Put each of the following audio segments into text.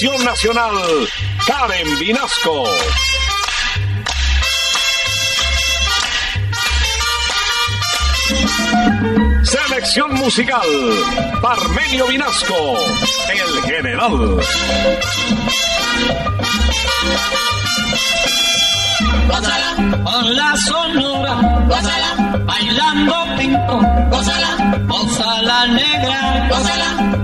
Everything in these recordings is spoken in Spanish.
Dirección Nacional, Karen Vinasco. Selección musical, Parmenio Vinasco, el general. Con la sonora, gózala, bailando pinto, gózala, gózala negra, gózala,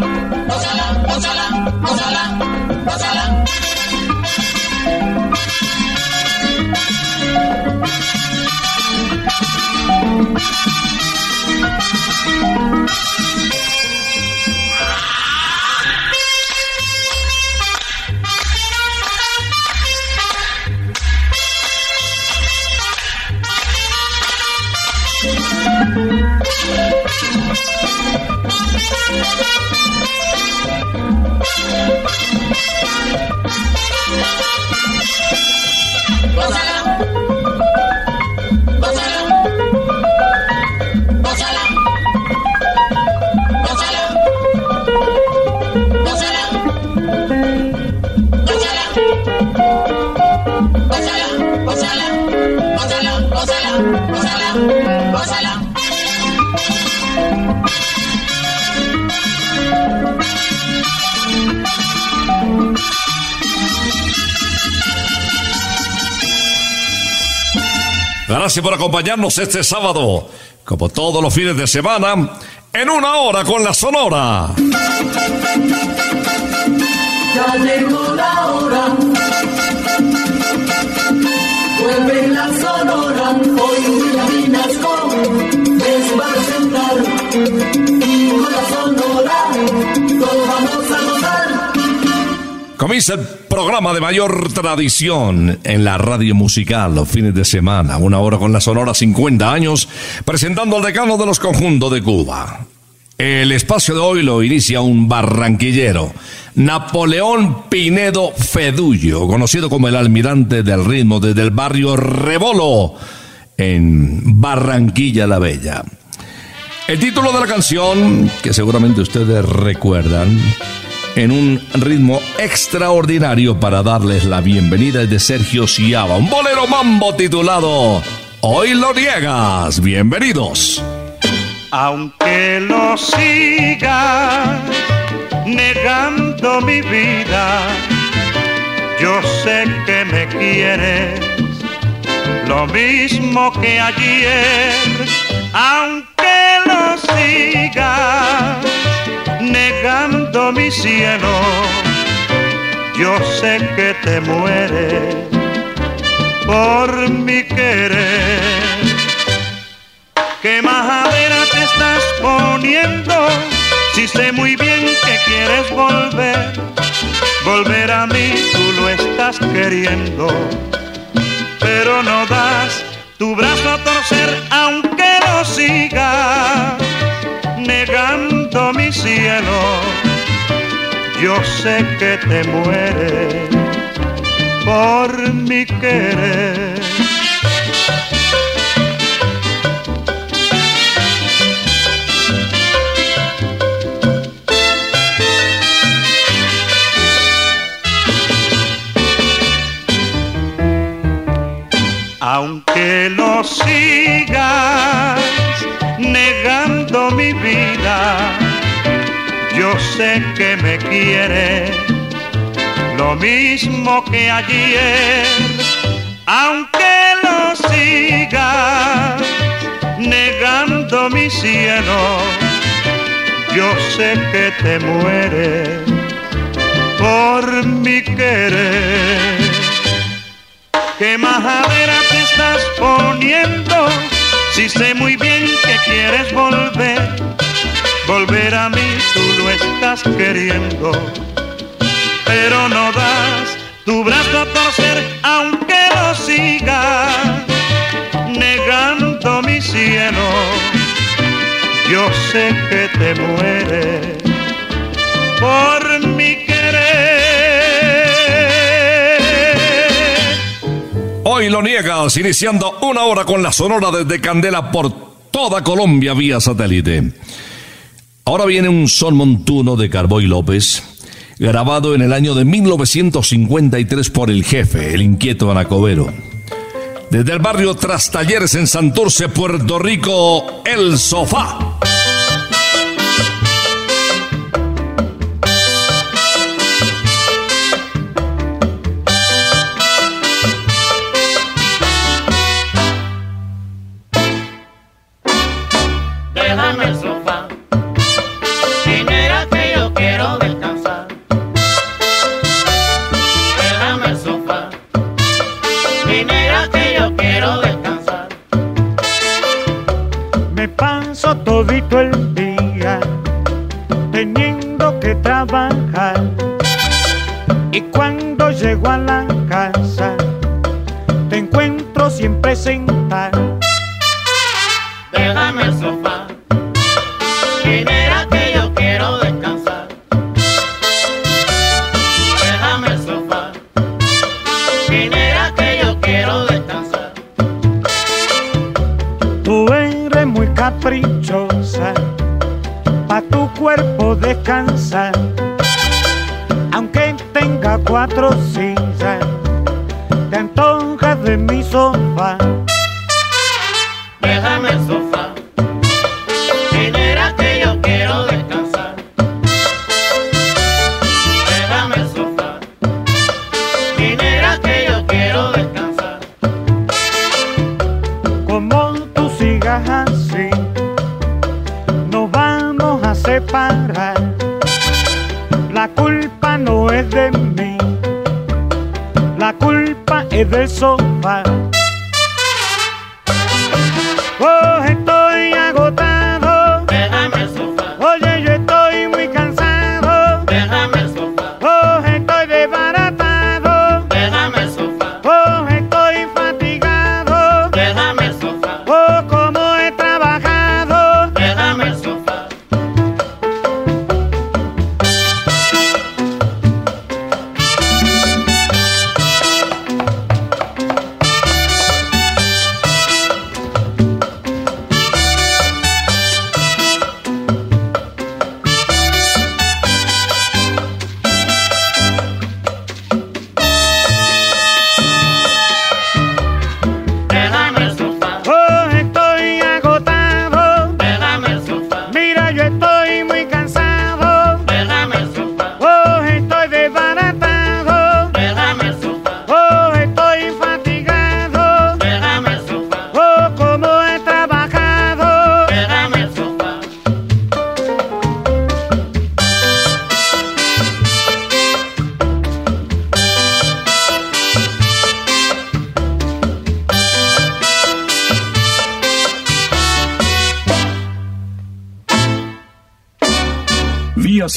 Gózala. Gózala. Gózala. Gózala. Gózala. Gracias por acompañarnos este sábado, como todos los fines de semana, en una hora con la Sonora. Ya llegó la hora. El programa de mayor tradición en la radio musical los fines de semana, una hora con la Sonora 50 años, presentando al decano de los conjuntos de Cuba. El espacio de hoy lo inicia un barranquillero, Napoleón Pinedo Fedullo, conocido como el almirante del ritmo desde el barrio Rebolo, en Barranquilla la Bella. El título de la canción, que seguramente ustedes recuerdan, en un ritmo extraordinario para darles la bienvenida de Sergio Ciaba, un bolero mambo titulado Hoy lo niegas. Bienvenidos. Aunque lo siga negando mi vida, yo sé que me quieres lo mismo que ayer. Aunque lo siga negando mi cielo, yo sé que te mueres por mi querer. ¿Qué majadera te estás poniendo? Si sé muy bien que quieres volver, volver a mí tú lo estás queriendo, pero no das tu brazo a torcer aunque lo sigas mi cielo. Yo sé que te mueres por mi querer. Aunque lo sigas negando mi vida, yo sé que me quieres lo mismo que ayer, aunque lo sigas negando mi cielo, yo sé que te mueres por mi querer. ¿Qué majadera te estás poniendo? Si sé muy bien que quieres volver, volver a mí tú lo estás queriendo, pero no das tu brazo a torcer aunque lo sigas negando mi cielo. Yo sé que te mueres por mi Hoy lo niegas, iniciando una hora con la sonora desde Candela por toda Colombia vía satélite. Ahora viene un son montuno de Carboy López, grabado en el año de 1953 por el jefe, el inquieto Anacobero. Desde el barrio Trastalleres en Santurce, Puerto Rico, El Sofá. caprichosa, pa' tu cuerpo descansar. Aunque tenga cuatro sillas, te antojas de mi sofá.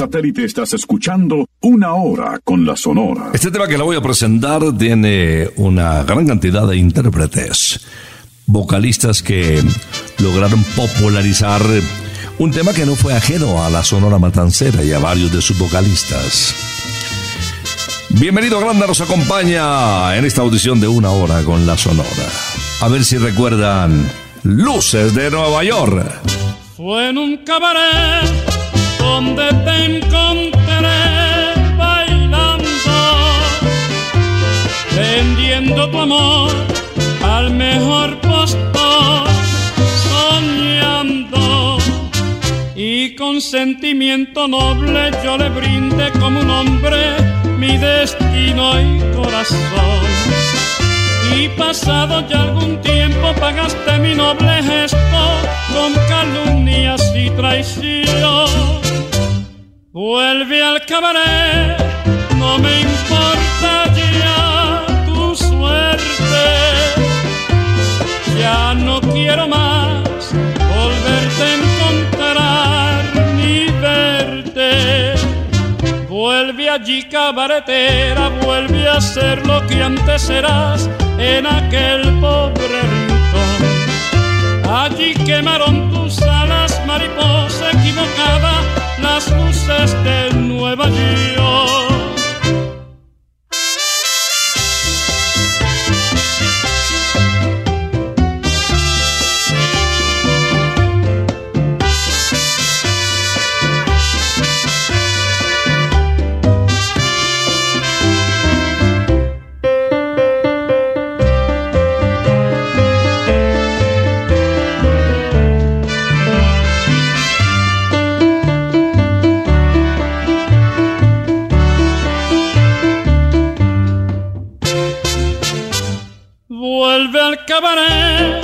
Satélite estás escuchando Una Hora con la Sonora. Este tema que le voy a presentar tiene una gran cantidad de intérpretes, vocalistas que lograron popularizar un tema que no fue ajeno a la Sonora Matancera y a varios de sus vocalistas. Bienvenido Grande, nos acompaña en esta audición de Una Hora con la Sonora. A ver si recuerdan Luces de Nueva York. Fue en un cabaret donde te encontré bailando, vendiendo tu amor al mejor postor, soñando. Y con sentimiento noble yo le brindé como un hombre mi destino y corazón. Y pasado ya algún tiempo pagaste mi noble gesto con calumnias y traición. Vuelve al cabaret, no me importa ya tu suerte. Ya no quiero más volverte a encontrar ni verte. Vuelve allí cabaretera, vuelve a ser lo que antes eras en aquel pobre rincón. Allí quemaron tus alas, mariposa equivocada, las luces de Nueva York. Cabaret,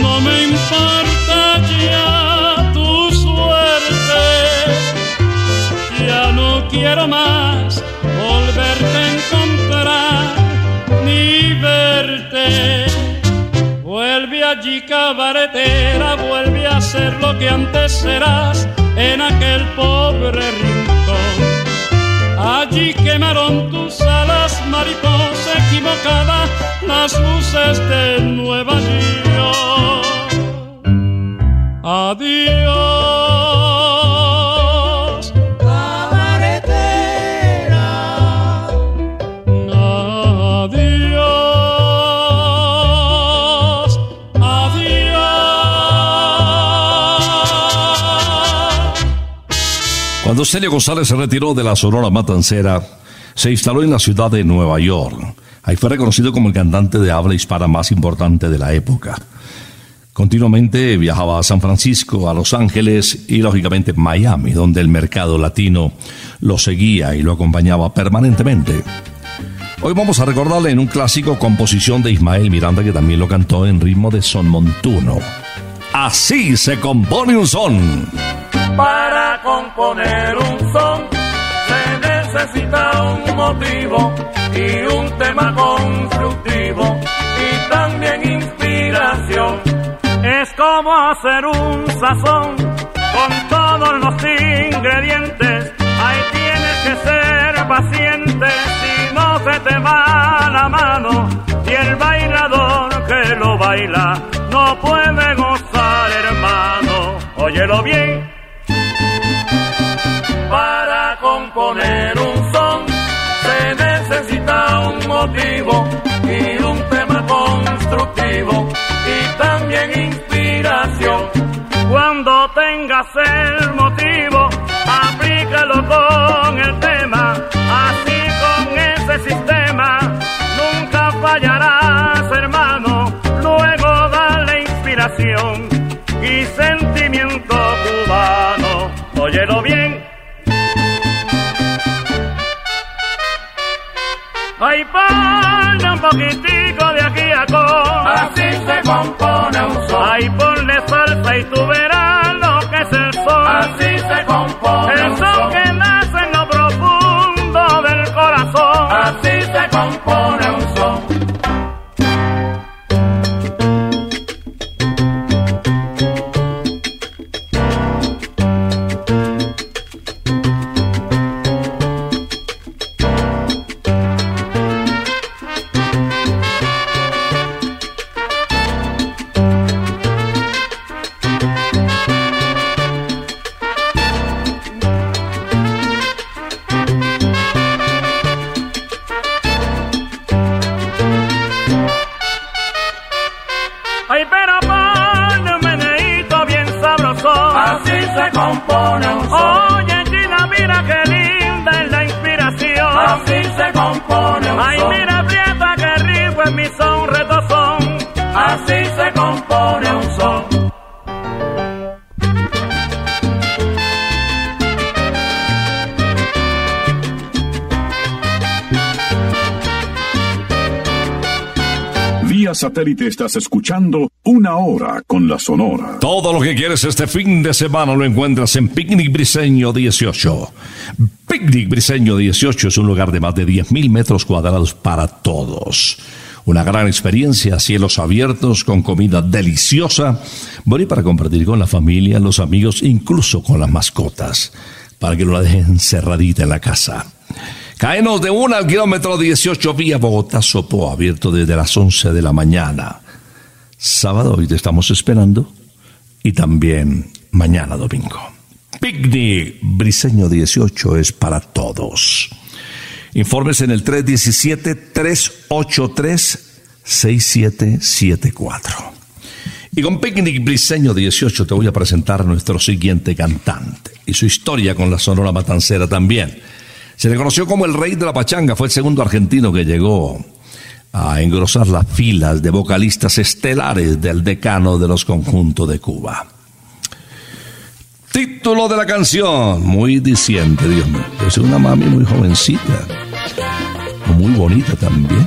no me importa ya tu suerte. Ya no quiero más volverte a encontrar ni verte. Vuelve allí cabaretera, vuelve a ser lo que antes serás en aquel pobre las luces de Nueva York. Adiós, Cabaretera, adiós, adiós. Cuando Celio González se retiró de la Sonora Matancera, se instaló en la ciudad de Nueva York. Ahí fue reconocido como el cantante de habla hispana más importante de la época. Continuamente viajaba a San Francisco, a Los Ángeles y lógicamente Miami, donde el mercado latino lo seguía y lo acompañaba permanentemente. Hoy vamos a recordarle en un clásico composición de Ismael Miranda que también lo cantó en ritmo de son montuno. Así se compone un son. Para componer un son necesita un motivo y un tema constructivo y también inspiración. Es como hacer un sazón con todos los ingredientes. Ahí tienes que ser paciente si no se te va la mano y el bailador que lo baila no puede gozar, hermano. Óyelo bien. Componer un son se necesita un motivo y un tema constructivo y también inspiración. Cuando tengas el motivo, Ponle un poquitico de aquí a con. así se compone un son. Ay, ponle salsa y tú verás lo que es el sol. Así se compone El son. que nace en lo profundo del corazón. Así se compone un. Vía satélite estás escuchando Una Hora con la Sonora. Todo lo que quieres este fin de semana lo encuentras en Picnic Briseño 18. Picnic Briseño 18 es un lugar de más de 10.000 metros cuadrados para todos. Una gran experiencia, cielos abiertos, con comida deliciosa, bueno, para compartir con la familia, los amigos, incluso con las mascotas, para que no la dejen cerradita en la casa. Caenos de 1 al kilómetro 18 vía Bogotá Sopó, abierto desde las 11 de la mañana. Sábado hoy te estamos esperando y también mañana domingo. Picnic Briseño 18 es para todos. Informes en el 317-383-6774. Y con Picnic Briseño 18 te voy a presentar a nuestro siguiente cantante y su historia con la Sonora Matancera también. Se le conoció como el rey de la pachanga, fue el segundo argentino que llegó a engrosar las filas de vocalistas estelares del decano de los conjuntos de Cuba. Título de la canción, muy diciente, Dios mío. Es una mami muy jovencita, muy bonita también.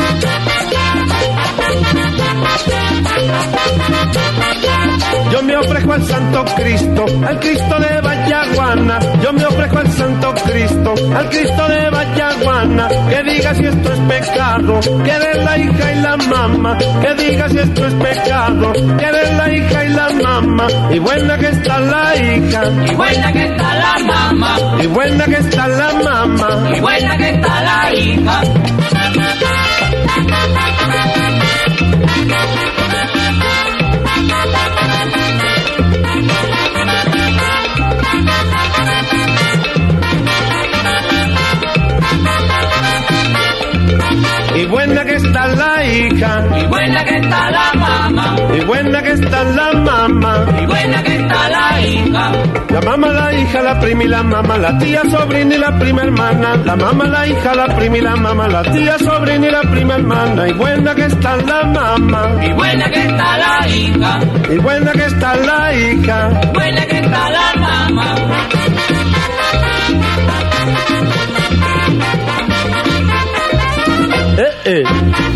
Yo me ofrezco al Santo Cristo, al Cristo de Vallaguana. Yo me ofrezco al Santo Cristo, al Cristo de Vallaguana. Que diga si esto es pecado, que eres la hija y la mamá. Que diga si esto es pecado, que eres la hija y la mamá. Y buena que está la hija, Y buena que está la mamá, y buena que está la mamá. y buena que está la hija. La hija, Y buena que está la mamá, y buena que está la mamá. y buena que está la hija. La mamá, la hija, la prima y la mamá, la tía, sobrina y la prima hermana. La mamá, la hija, la prima y la mamá, la tía, sobrina y la prima hermana. Y buena que está la mamá, Y buena que está la hija, y buena que está la hija. buena que está la mamá. Eh.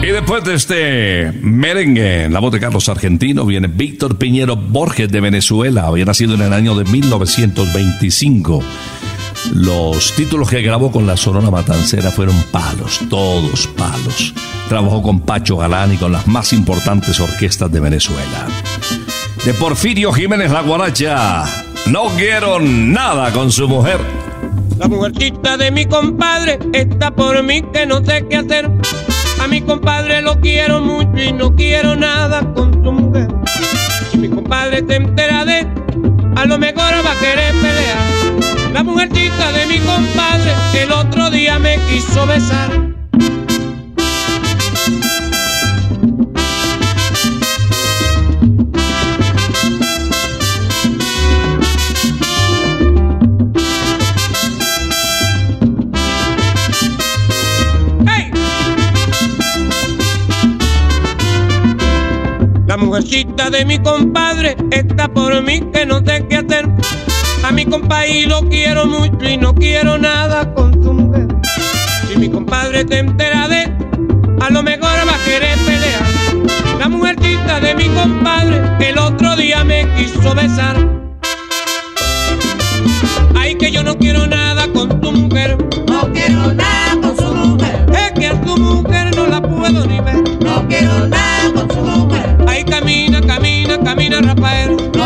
Y después de este merengue en la voz de Carlos Argentino viene Víctor Piñero Borges de Venezuela. Había nacido en el año de 1925. Los títulos que grabó con la Sonora Matancera fueron palos, todos palos. Trabajó con Pacho Galán y con las más importantes orquestas de Venezuela. De Porfirio Jiménez La Guaracha. No quiero nada con su mujer. La mujercita de mi compadre está por mí que no sé qué hacer. A mi compadre lo quiero mucho y no quiero nada con su mujer. Si mi compadre se entera de, a lo mejor va a querer pelear. La mujercita de mi compadre el otro día me quiso besar. La mujercita de mi compadre está por mí que no sé qué hacer. A mi compadre lo quiero mucho y no quiero nada con su mujer. Si mi compadre se entera de, a lo mejor va a querer pelear. La mujercita de mi compadre el otro día me quiso besar. Ay, que yo no quiero nada con tu mujer. No quiero nada con su mujer, Es que a tu mujer camina, Rafael.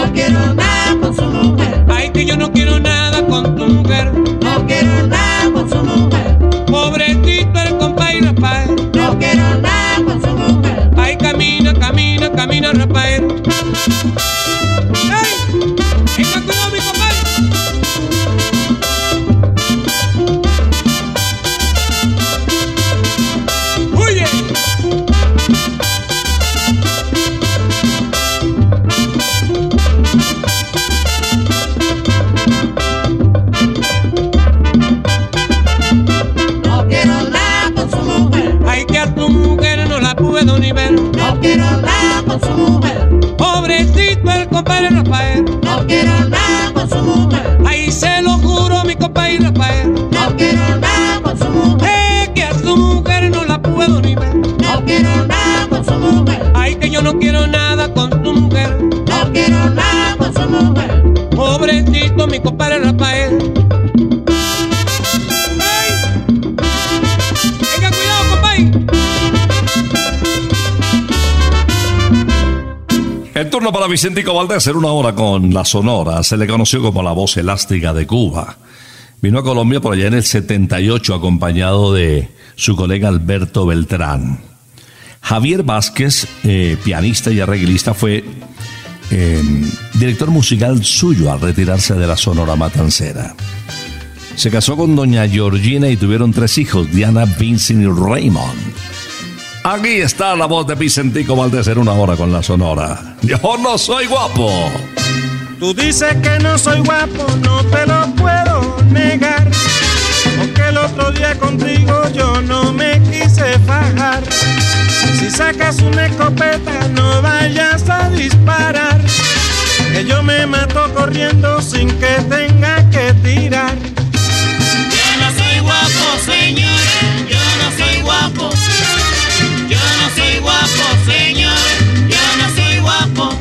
Vicentico Valdés en una hora con la Sonora. Se le conoció como la voz elástica de Cuba. Vino a Colombia por allá en el 78 acompañado de su colega Alberto Beltrán. Javier Vázquez, eh, pianista y arreglista, fue eh, director musical suyo al retirarse de la Sonora Matancera. Se casó con doña Georgina y tuvieron tres hijos, Diana, Vincent y Raymond. Aquí está la voz de Vicentico Valdés en una hora con la Sonora. Yo no soy guapo. Tú dices que no soy guapo, no te lo puedo negar. Porque el otro día contigo yo no me quise fajar. Si sacas una escopeta, no vayas a disparar. Que yo me mato corriendo sin que tenga que tirar. Yo no soy guapo, señores. Yo no soy guapo. Soy guapo, señores. Yo no soy guapo.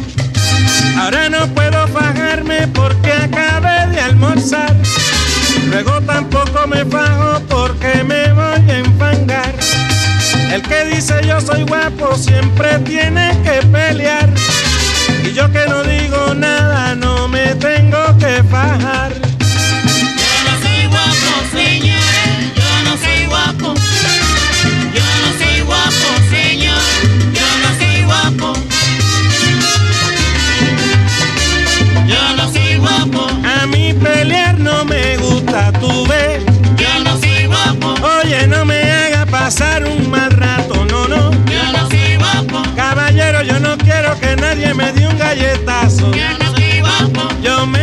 Ahora no puedo fajarme porque acabé de almorzar. Luego tampoco me fajo porque me voy a enfangar. El que dice yo soy guapo siempre tiene que pelear. Y yo que no digo nada no me tengo que fajar. Yo no soy guapo, señores. Yo no soy guapo. Que nadie me dé un galletazo. Yo me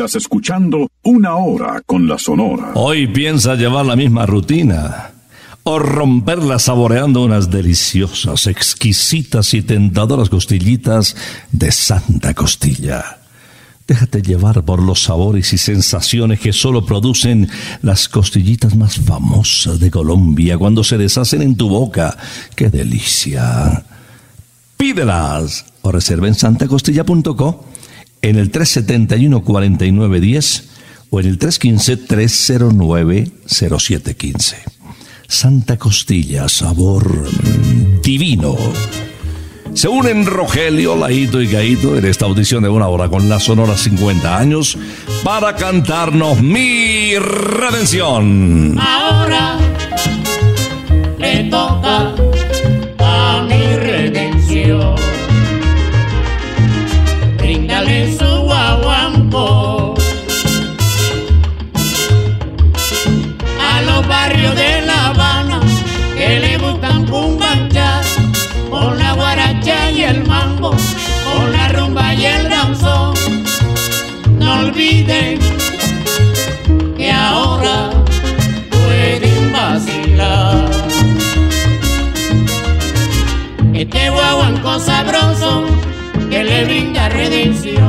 estás escuchando una hora con la Sonora. Hoy piensa llevar la misma rutina o romperla saboreando unas deliciosas, exquisitas y tentadoras costillitas de Santa Costilla. Déjate llevar por los sabores y sensaciones que solo producen las costillitas más famosas de Colombia cuando se deshacen en tu boca. ¡Qué delicia! Pídelas o reserva en santacostilla.co en el 371-4910 o en el 315-309-0715. Santa Costilla, sabor divino. Se unen Rogelio, Laito y Gaito en esta audición de una hora con la Sonora 50 años para cantarnos Mi Redención. Ahora le toca a mi redención. a los barrios de La Habana que le gustan cumbanchas con la guaracha y el mambo, con la rumba y el danzón. No olviden que ahora pueden vacilar. Este guaguanco sabroso que le brinda redención.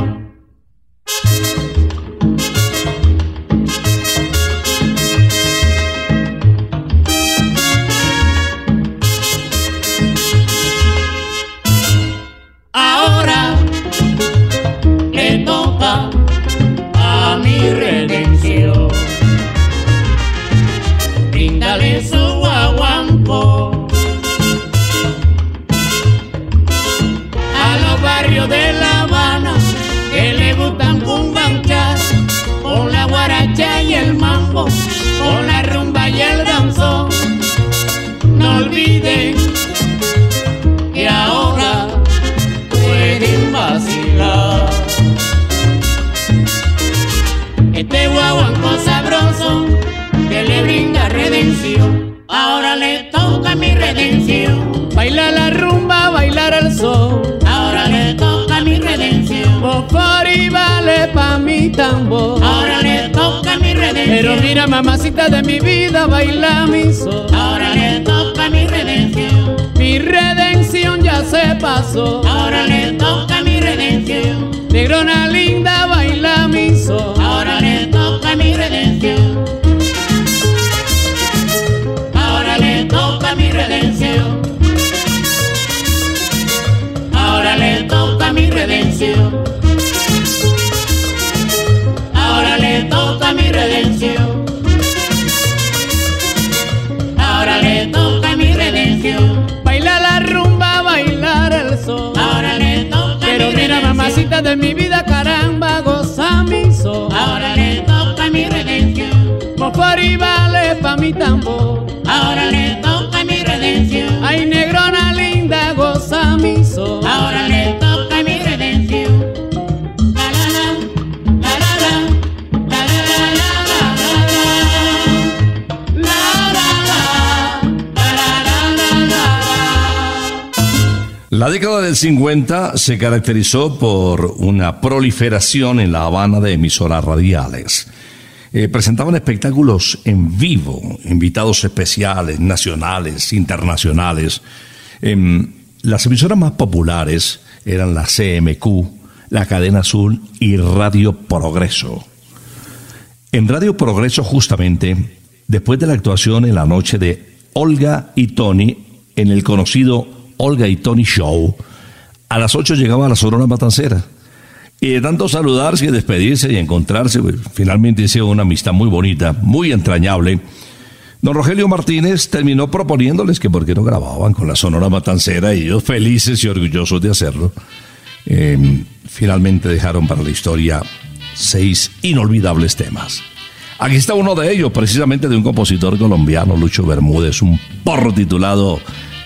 Década del 50 se caracterizó por una proliferación en La Habana de emisoras radiales. Eh, presentaban espectáculos en vivo, invitados especiales, nacionales, internacionales. Em, las emisoras más populares eran la CMQ, la Cadena Azul y Radio Progreso. En Radio Progreso, justamente, después de la actuación en la noche de Olga y Tony en el conocido Olga y Tony Show, a las 8 llegaba la Sonora Matancera. Y de tanto saludarse despedirse y encontrarse, pues, finalmente hicieron una amistad muy bonita, muy entrañable. Don Rogelio Martínez terminó proponiéndoles que por qué no grababan con la Sonora Matancera y ellos felices y orgullosos de hacerlo. Eh, finalmente dejaron para la historia seis inolvidables temas. Aquí está uno de ellos, precisamente de un compositor colombiano, Lucho Bermúdez, un porro titulado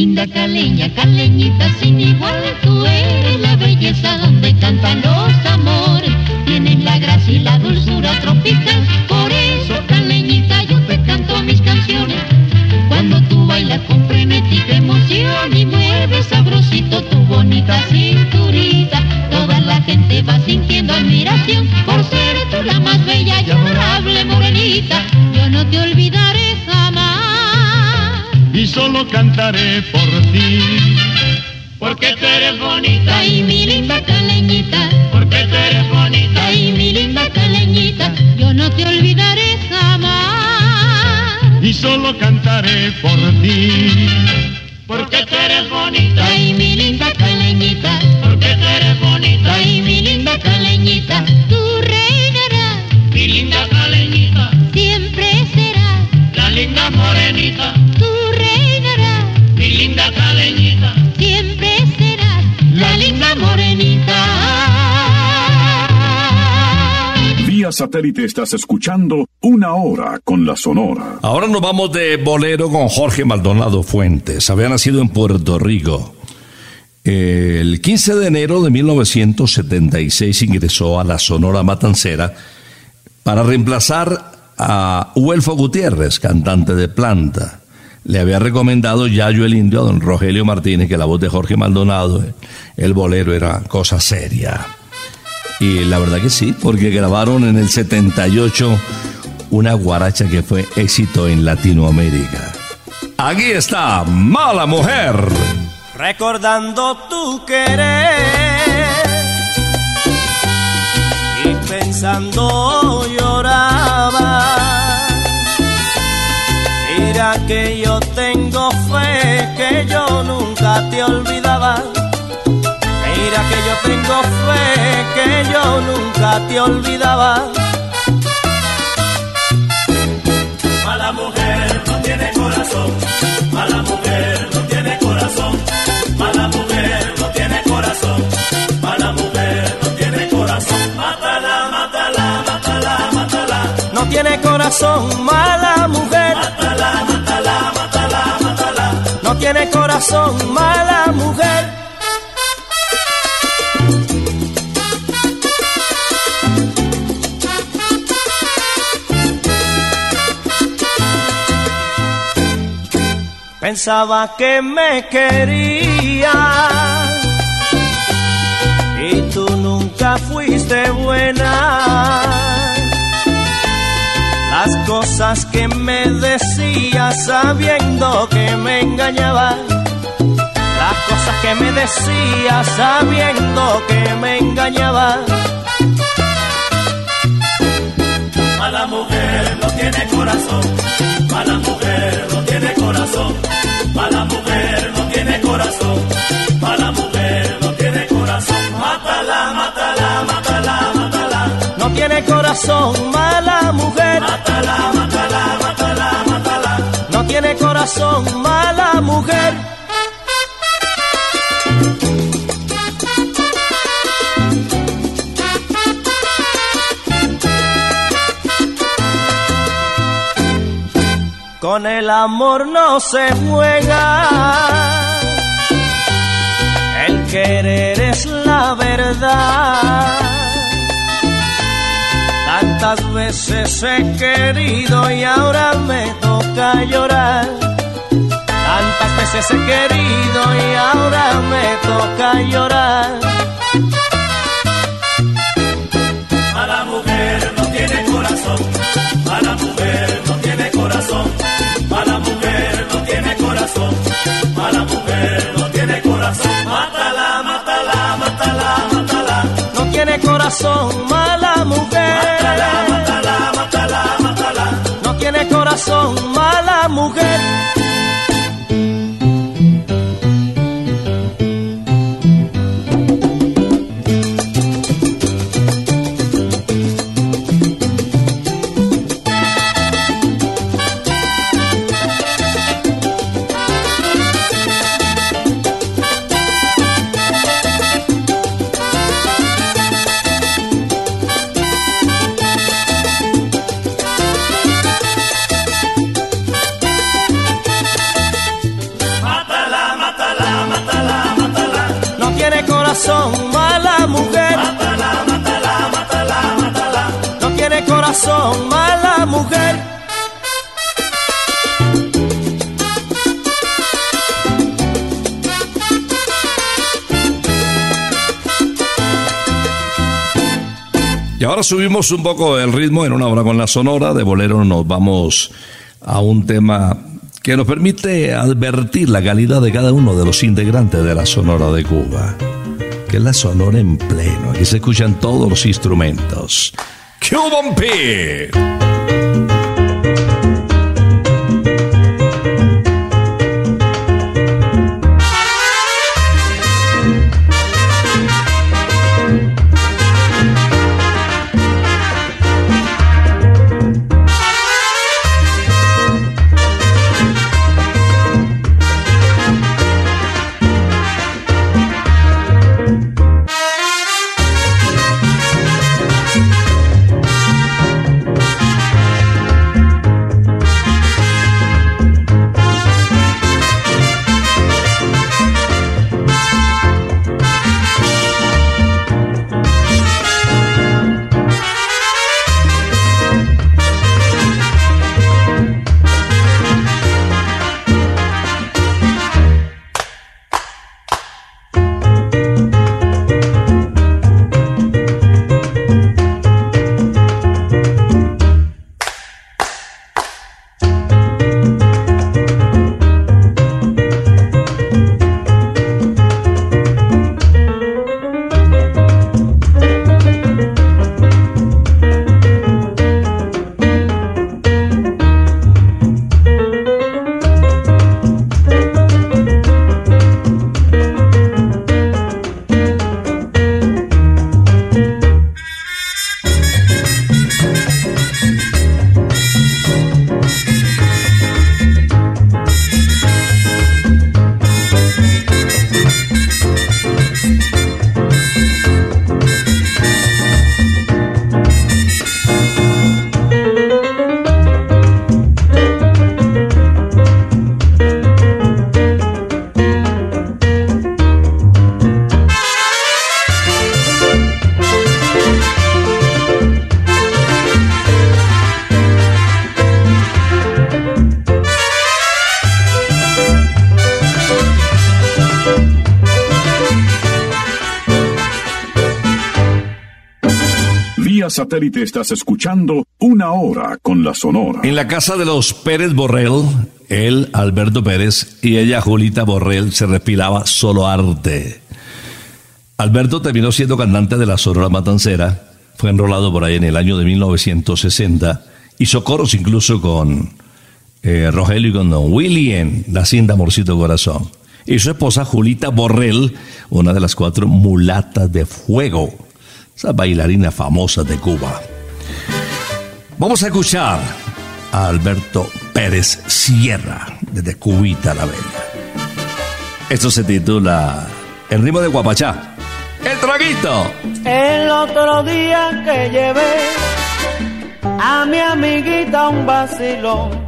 linda caleña, caleñita sin igual, tú eres la belleza donde cantan los amores. Tienes la gracia y la dulzura tropical, Bailas con frenética emoción y mueves sabrosito tu bonita cinturita, toda la gente va sintiendo admiración por ser tú la más bella y adorable morenita. Yo no te olvidaré jamás. solo cantaré por ti. Porque tú eres bonita. Ay, mi linda caleñita. Solo cantaré por ti. Porque tú eres bonita. Ay, mi linda caleñita. Porque tú eres bonita. Ay, mi linda caleñita. Tú reinarás. Mi linda caleñita. Siempre serás. La linda morenita. Tú Satélite estás escuchando Una Hora con la Sonora. Ahora nos vamos de bolero con Jorge Maldonado Fuentes. Había nacido en Puerto Rico. El 15 de enero de 1976 ingresó a la Sonora Matancera para reemplazar a Huelfo Gutiérrez, cantante de planta. Le había recomendado Yayo el Indio a don Rogelio Martínez que la voz de Jorge Maldonado, el bolero, era cosa seria. Y la verdad que sí, porque grabaron en el 78 una guaracha que fue éxito en Latinoamérica. Aquí está, Mala Mujer. Recordando tu querer y pensando lloraba. Mira que yo tengo fe que yo nunca te olvidaba. Mira que yo tengo fe que yo nunca te olvidaba. Mala mujer no tiene corazón, mala mujer no tiene corazón, mala mujer no tiene corazón, mala mujer no tiene corazón. Mátala, mátala, mátala, mátala. No tiene corazón, mala mujer. Mátala, mátala, mátala, mátala. No tiene corazón, mala mujer. Pensaba que me quería y tú nunca fuiste buena. Las cosas que me decías sabiendo que me engañaba. Las cosas que me decías sabiendo que me engañaba. Mala mujer no tiene corazón, mala mujer mala mujer no tiene corazón, mala mujer no tiene corazón. Mátala, mátala, mátala, mátala. No tiene corazón, mala mujer. Mátala, mátala, mátala, mátala. No tiene corazón, mala mujer. Con el amor no se juega. El querer es la verdad. Tantas veces he querido y ahora me toca llorar. Tantas veces he querido y ahora me toca llorar. Mala mujer no tiene corazón, corazón, mala mujer. Mátala, mátala, mátala, mátala. No tiene corazón, mala mujer. Y ahora subimos un poco el ritmo en una hora con la sonora. De bolero nos vamos a un tema que nos permite advertir la calidad de cada uno de los integrantes de la Sonora de Cuba. Que es la Sonora en pleno, aquí se escuchan todos los instrumentos. Cuban Pete. Satélite estás escuchando Una Hora con la Sonora. En la casa de los Pérez Borrell, él, Alberto Pérez, y ella, Julita Borrell, se respiraba solo arte. Alberto terminó siendo cantante de la Sonora Matancera, fue enrolado por ahí en el año de 1960, hizo coros incluso con eh, Rogelio y con Don Willy La Cinda Amorcito Corazón. Y su esposa Julita Borrell, una de las cuatro mulatas de fuego esa bailarina famosa de Cuba. Vamos a escuchar a Alberto Pérez Sierra, desde Cubita la Bella. Esto se titula El ritmo de Guapachá. ¡El traguito! El otro día que llevé a mi amiguita un vacilón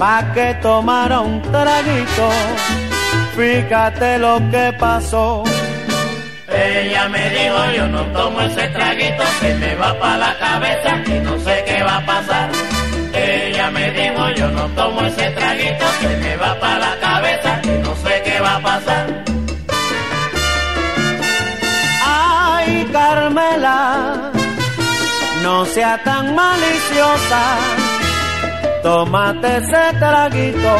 pa' que tomara un traguito. Fíjate lo que pasó ella me dijo, yo no tomo ese traguito, se me va para la cabeza y no sé qué va a pasar. Ella me dijo, yo no tomo ese traguito, se me va para la cabeza y no sé qué va a pasar. Ay, Carmela, no sea tan maliciosa, tómate ese traguito,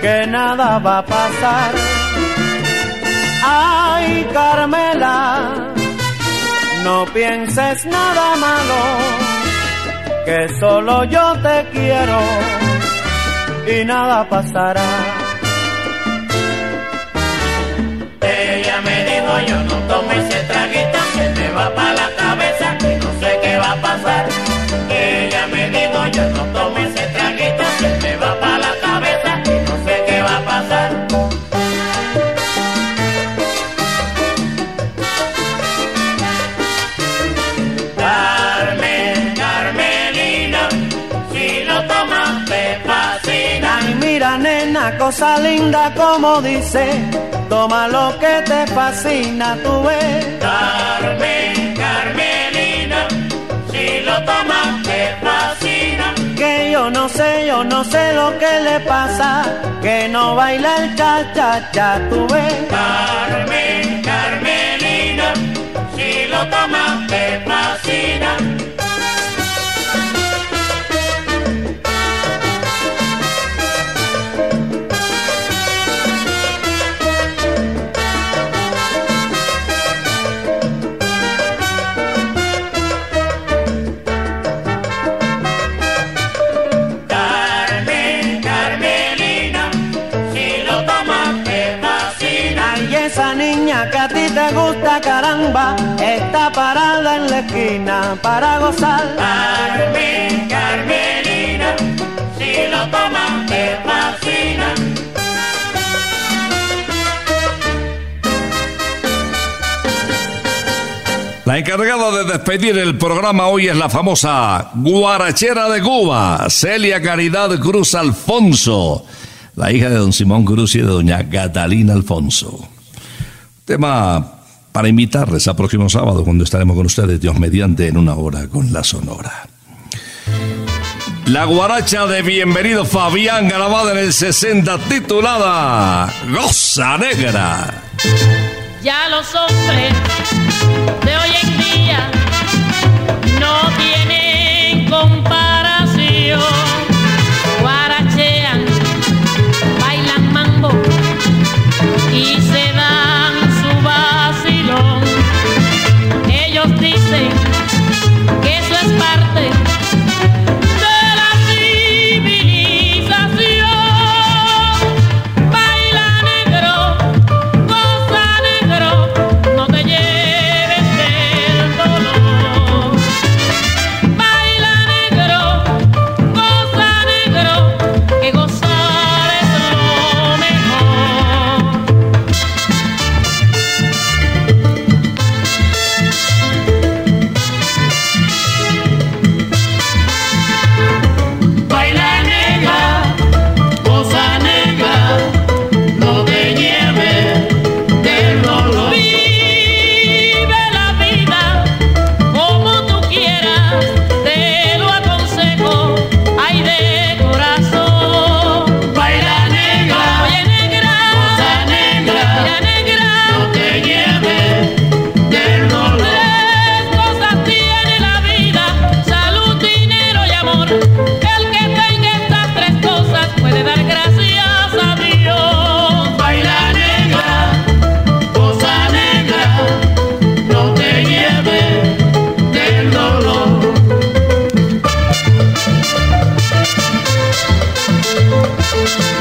que nada va a pasar Ay, Carmela, no pienses nada malo, que solo yo te quiero y nada pasará. Ella me dijo, yo no tomo ese traguito, que me va para la cosa linda como dice, toma lo que te fascina, tú ves. Carmen, Carmelina, si lo tomas te fascina. Que yo no sé, yo no sé lo que le pasa, que no baila el cha-cha-cha, tú ves. Carmen, Carmelina, si lo tomas te fascina. Está parada en la esquina para gozar. Carmen, Carmelina, si lo tomas te fascina. La encargada de despedir el programa hoy es la famosa guarachera de Cuba, Celia Caridad Cruz Alfonso, la hija de don Simón Cruz y de doña Catalina Alfonso. Tema para invitarles a próximo sábado cuando estaremos con ustedes, Dios mediante, en una hora con la Sonora. La guaracha de Bienvenido Fabián, grabada en el 60, titulada Goza Negra. Ya los hombres de hoy en día Baila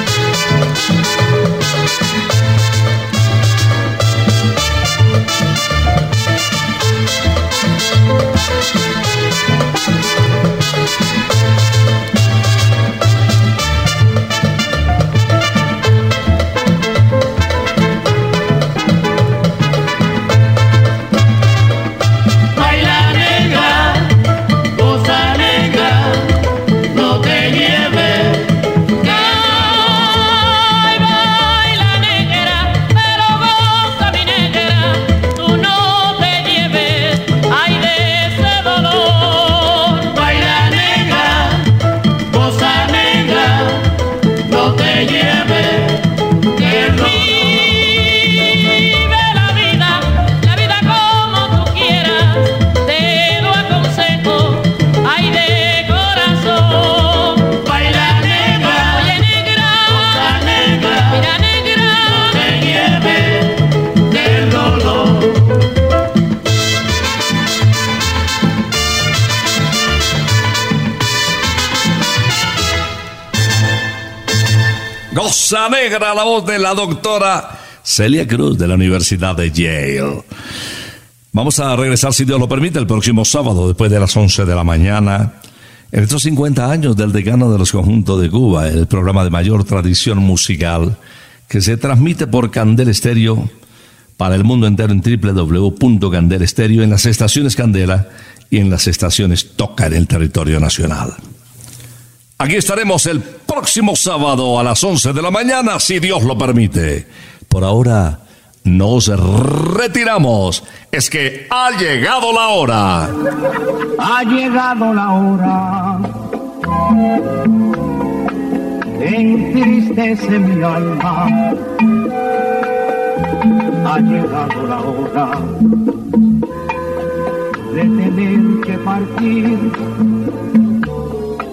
La voz de la doctora Celia Cruz de la Universidad de Yale. Vamos a regresar, si Dios lo permite, el próximo sábado, después de las 11 de la mañana. En estos 50 años del decano de los conjuntos de Cuba, el programa de mayor tradición musical que se transmite por Candel Estéreo para el mundo entero en www.candel Estéreo, en las estaciones Candela y en las estaciones Toca en el territorio nacional. Aquí estaremos el próximo sábado a las 11 de la mañana, si Dios lo permite. Por ahora, nos retiramos. Es que ha llegado la hora. Ha llegado la hora entristece mi alma. Ha llegado la hora de tener que partir.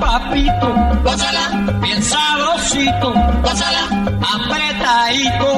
papito, gózala, bien sabrosito, apretadito,